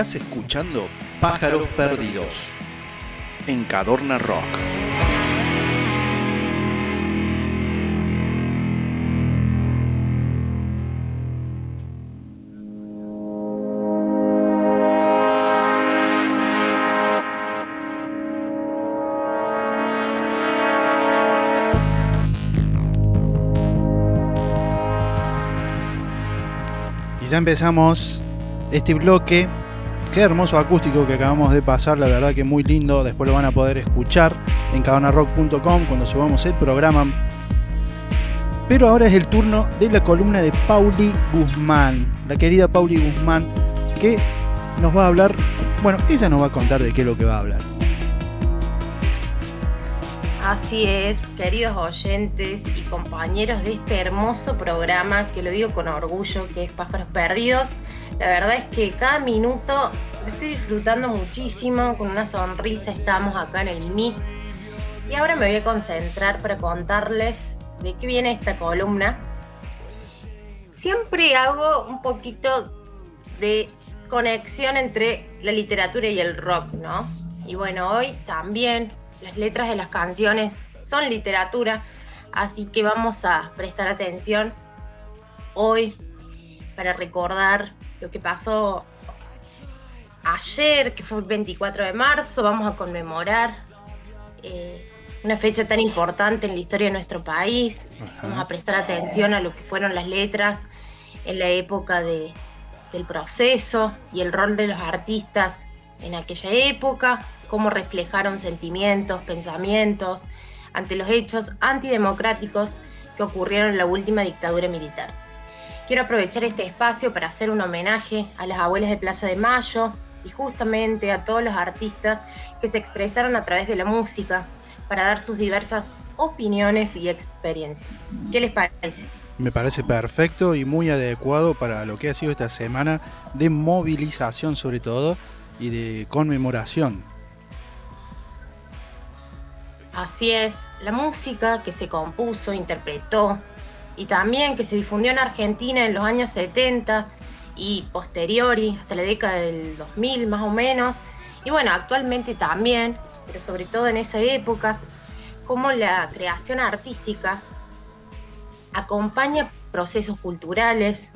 Estás escuchando Pájaros Perdidos en Cadorna Rock. Y ya empezamos este bloque. Qué hermoso acústico que acabamos de pasar, la verdad que muy lindo. Después lo van a poder escuchar en cabanarrock.com cuando subamos el programa. Pero ahora es el turno de la columna de Pauli Guzmán, la querida Pauli Guzmán, que nos va a hablar, bueno, ella nos va a contar de qué es lo que va a hablar. Así es, queridos oyentes y compañeros de este hermoso programa, que lo digo con orgullo, que es Pájaros Perdidos. La verdad es que cada minuto lo estoy disfrutando muchísimo, con una sonrisa estamos acá en el Meet. Y ahora me voy a concentrar para contarles de qué viene esta columna. Siempre hago un poquito de conexión entre la literatura y el rock, ¿no? Y bueno, hoy también las letras de las canciones son literatura, así que vamos a prestar atención hoy para recordar lo que pasó ayer, que fue el 24 de marzo, vamos a conmemorar eh, una fecha tan importante en la historia de nuestro país, vamos a prestar atención a lo que fueron las letras en la época de, del proceso y el rol de los artistas en aquella época, cómo reflejaron sentimientos, pensamientos ante los hechos antidemocráticos que ocurrieron en la última dictadura militar. Quiero aprovechar este espacio para hacer un homenaje a las abuelas de Plaza de Mayo y justamente a todos los artistas que se expresaron a través de la música para dar sus diversas opiniones y experiencias. ¿Qué les parece? Me parece perfecto y muy adecuado para lo que ha sido esta semana de movilización sobre todo y de conmemoración Así es, la música que se compuso, interpretó y también que se difundió en Argentina en los años 70 y posteriori, hasta la década del 2000 más o menos, y bueno, actualmente también, pero sobre todo en esa época, como la creación artística acompaña procesos culturales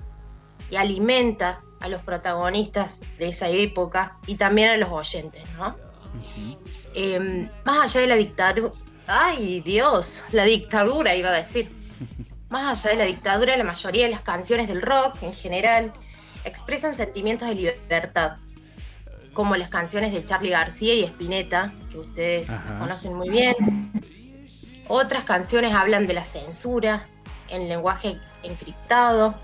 y alimenta a los protagonistas de esa época y también a los oyentes, ¿no? Em, más allá de la dictadura, ay Dios, la dictadura iba a decir, más allá de la dictadura, la mayoría de las canciones del rock en general expresan sentimientos de libertad, como las canciones de Charlie García y Spinetta, que ustedes conocen muy bien. Otras canciones hablan de la censura en lenguaje encriptado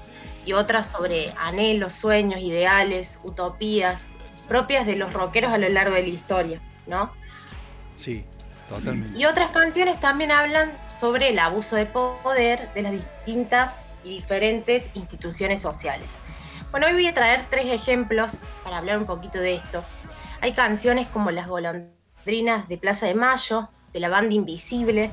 y otras sobre anhelos, sueños, ideales, utopías propias de los rockeros a lo largo de la historia, ¿no? Sí, Y otras canciones también hablan sobre el abuso de poder de las distintas y diferentes instituciones sociales. Bueno, hoy voy a traer tres ejemplos para hablar un poquito de esto. Hay canciones como Las golondrinas de Plaza de Mayo, de la banda Invisible,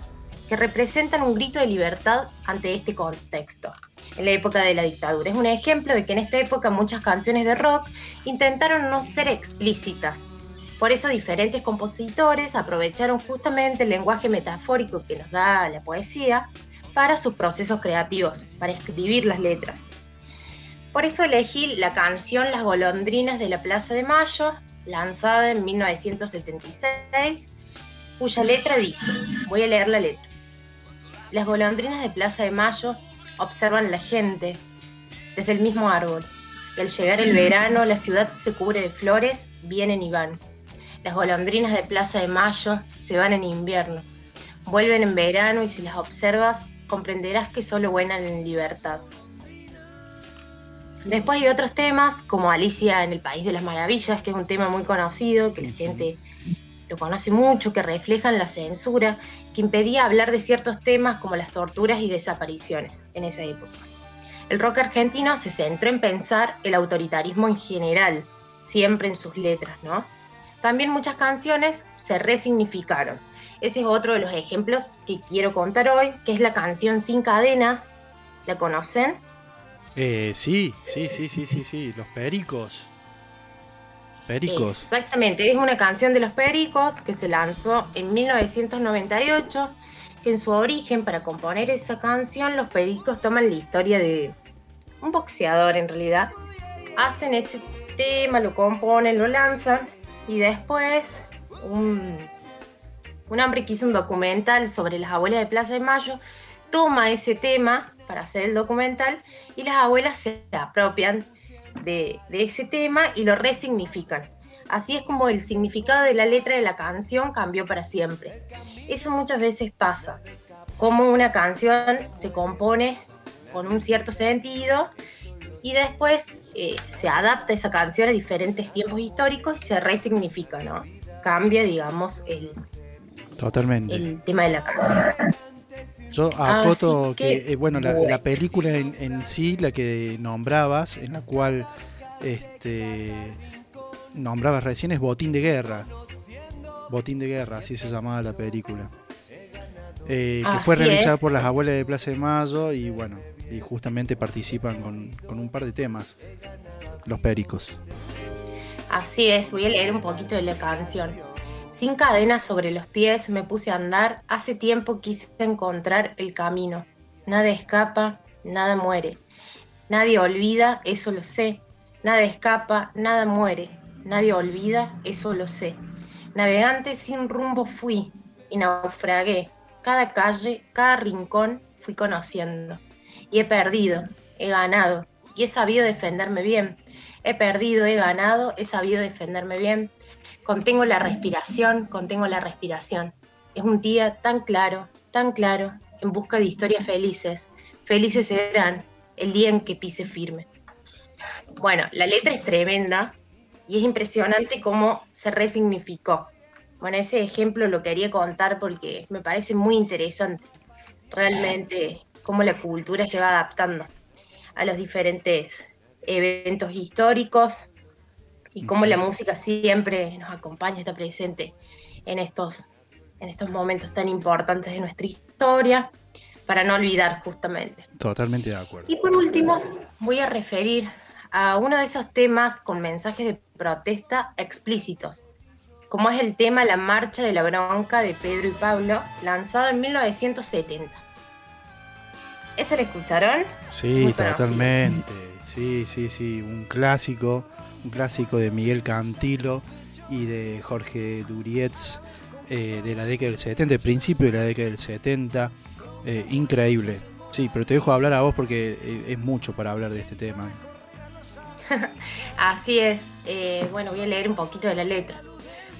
que representan un grito de libertad ante este contexto, en la época de la dictadura. Es un ejemplo de que en esta época muchas canciones de rock intentaron no ser explícitas, por eso diferentes compositores aprovecharon justamente el lenguaje metafórico que nos da la poesía para sus procesos creativos, para escribir las letras. Por eso elegí la canción Las golondrinas de la Plaza de Mayo, lanzada en 1976, cuya letra dice, voy a leer la letra. Las golondrinas de Plaza de Mayo observan la gente desde el mismo árbol. Y al llegar el verano, la ciudad se cubre de flores, vienen y van. Las golondrinas de Plaza de Mayo se van en invierno, vuelven en verano y si las observas comprenderás que solo vuelan en libertad. Después hay otros temas como Alicia en el País de las Maravillas, que es un tema muy conocido, que la gente lo conoce mucho, que reflejan la censura, que impedía hablar de ciertos temas como las torturas y desapariciones en esa época. El rock argentino se centró en pensar el autoritarismo en general, siempre en sus letras, ¿no? También muchas canciones se resignificaron. Ese es otro de los ejemplos que quiero contar hoy, que es la canción Sin Cadenas. ¿La conocen? Eh, sí, sí, sí, sí, sí, sí, los pericos. Pericos. Exactamente, es una canción de los Pericos que se lanzó en 1998, que en su origen, para componer esa canción, los Pericos toman la historia de un boxeador en realidad, hacen ese tema, lo componen, lo lanzan y después un, un hombre que hizo un documental sobre las abuelas de Plaza de Mayo toma ese tema para hacer el documental y las abuelas se apropian de, ese tema y lo resignifican. Así es como el significado de la letra de la canción cambió para siempre. Eso muchas veces pasa, como una canción se compone con un cierto sentido y después eh, se adapta esa canción a diferentes tiempos históricos y se resignifica, ¿no? Cambia, digamos, el, Totalmente. el tema de la canción. Yo acoto que, eh, bueno, la, película en, sí, la que nombrabas, en la cual este, nombrabas recién, es Botín de Guerra. Botín de Guerra, así se llamaba la película. Eh, que fue realizada por las abuelas de Plaza de Mayo y bueno, y justamente participan con, con un par de temas, los pericos. Así es, voy a leer un poquito de la canción. Sin cadenas sobre los pies me puse a andar, hace tiempo quise encontrar el camino. Nada escapa, nada muere. Nadie olvida, eso lo sé. Nada escapa, nada muere. Nadie olvida, eso lo sé. Navegante sin rumbo fui y naufragué. Cada calle, cada rincón fui conociendo. Y he perdido, he ganado, y he sabido defenderme bien. He perdido, he ganado, he sabido defenderme bien Contengo la respiración, contengo la respiración. Es un día tan claro, tan claro, en busca de historias felices. Felices serán el día en que pise firme. Bueno, la letra es tremenda y es impresionante cómo se resignificó. Bueno, ese ejemplo lo quería contar porque me parece muy interesante realmente cómo la cultura se va adaptando a los diferentes eventos históricos, y cómo la música siempre nos acompaña, está presente en estos, en estos momentos tan importantes de nuestra historia, para no olvidar justamente. Totalmente de acuerdo. Y por último, voy a referir a uno de esos temas con mensajes de protesta explícitos, como es el tema La Marcha de la Bronca de Pedro y Pablo, lanzado en 1970. ¿Ese lo escucharon? Sí, totalmente. Sí, sí, sí, un clásico un clásico de Miguel Cantilo y de Jorge Durietz eh, de la década del 70, el principio de la década del 70. Eh, increíble. Sí, pero te dejo hablar a vos porque eh, es mucho para hablar de este tema. Así es. bueno, voy a leer un poquito de la letra.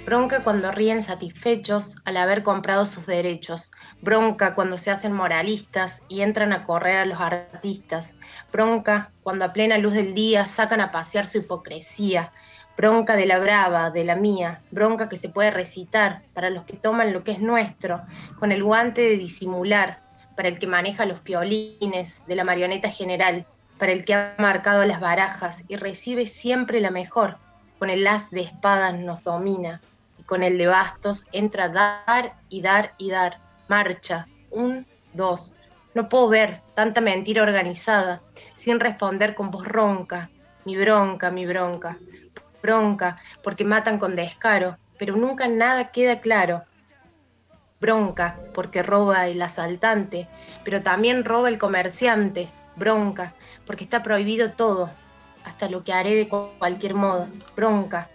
Bronca cuando ríen satisfechos al haber comprado sus derechos. Bronca cuando se hacen moralistas y entran a correr a los artistas. Bronca cuando a plena luz del día sacan a pasear su hipocresía. Bronca de la brava, de la mía. Bronca que se puede recitar para los que toman lo que es nuestro, con el guante de disimular, para el que maneja los piolines de la marioneta general, para el que ha marcado las barajas y recibe siempre la mejor, con el as de espadas nos domina, con el de bastos entra dar y dar y dar. Marcha. Un, dos. No puedo ver tanta mentira organizada sin responder con voz ronca. Mi bronca, mi bronca. Bronca, porque matan con descaro, pero nunca nada queda claro. Bronca, porque roba el asaltante, pero también roba el comerciante. Bronca, porque está prohibido todo, hasta lo que haré de cualquier modo. Bronca,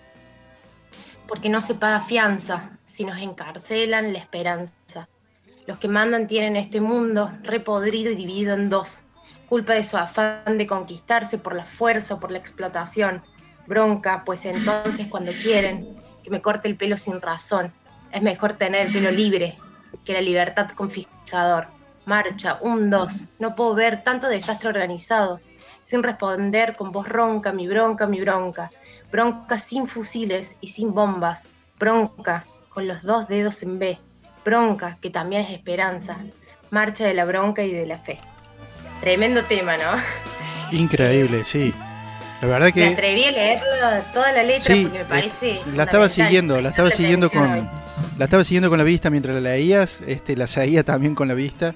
porque no se paga fianza, si nos encarcelan la esperanza. Los que mandan tienen este mundo repodrido y dividido en dos, culpa de su afán de conquistarse por la fuerza o por la explotación. Bronca, pues entonces cuando quieren que me corte el pelo sin razón, es mejor tener el pelo libre que la libertad confiscador. Marcha, un, dos, no puedo ver tanto desastre organizado, sin responder con voz ronca, mi bronca, mi bronca bronca sin fusiles y sin bombas, bronca con los dos dedos en B, bronca que también es esperanza, marcha de la bronca y de la fe. Tremendo tema, ¿no? Increíble, sí. La verdad que. Me atreví a leerlo toda la letra porque me parece. La estaba siguiendo, la estaba siguiendo con. La estaba siguiendo con la vista mientras la leías, este, la seguía también con la vista.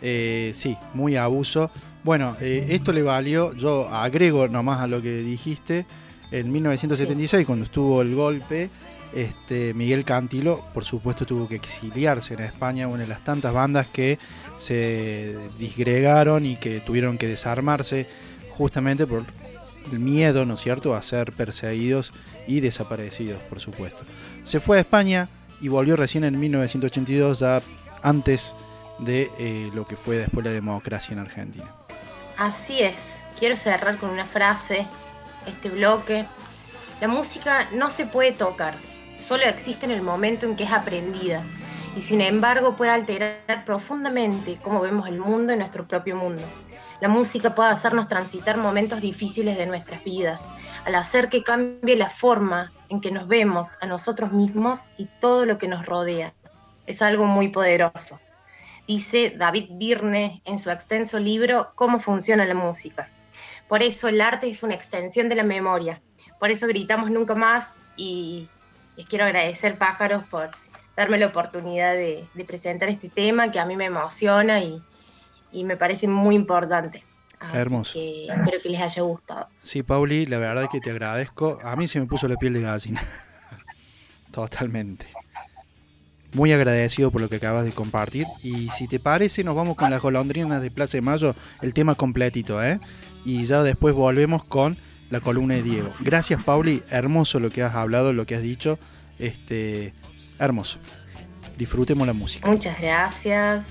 Eh, sí, muy abuso. Bueno, eh, esto le valió, yo agrego nomás a lo que dijiste, En 1976, cuando estuvo el golpe, este, Miguel Cantilo, por supuesto, tuvo que exiliarse en España, una de las tantas bandas que se disgregaron y que tuvieron que desarmarse justamente por el miedo, ¿no es cierto?, a ser perseguidos y desaparecidos, por supuesto. Se fue a España y volvió recién en 1982, ya antes de eh, lo que fue después la democracia en Argentina. Así es. Quiero cerrar con una frase este bloque. La música no se puede tocar, solo existe en el momento en que es aprendida y sin embargo puede alterar profundamente cómo vemos el mundo y nuestro propio mundo. La música puede hacernos transitar momentos difíciles de nuestras vidas, al hacer que cambie la forma en que nos vemos a nosotros mismos y todo lo que nos rodea. Es algo muy poderoso dice David Birne en su extenso libro Cómo funciona la música. Por eso el arte es una extensión de la memoria. Por eso gritamos nunca más y les quiero agradecer pájaros por darme la oportunidad de, presentar este tema que a mí me emociona y, me parece muy importante. Hermoso. espero que les haya gustado. Sí, Pauli, la verdad que te agradezco. A mí se me puso la piel de gallina. Totalmente muy agradecido por lo que acabas de compartir. Y si te parece, nos vamos con las golondrinas de Plaza de Mayo, el tema completito, ¿eh? Y ya después volvemos con la columna de Diego. Gracias, Pauli. Hermoso lo que has hablado, lo que has dicho. Este, hermoso. Disfrutemos la música. Muchas gracias.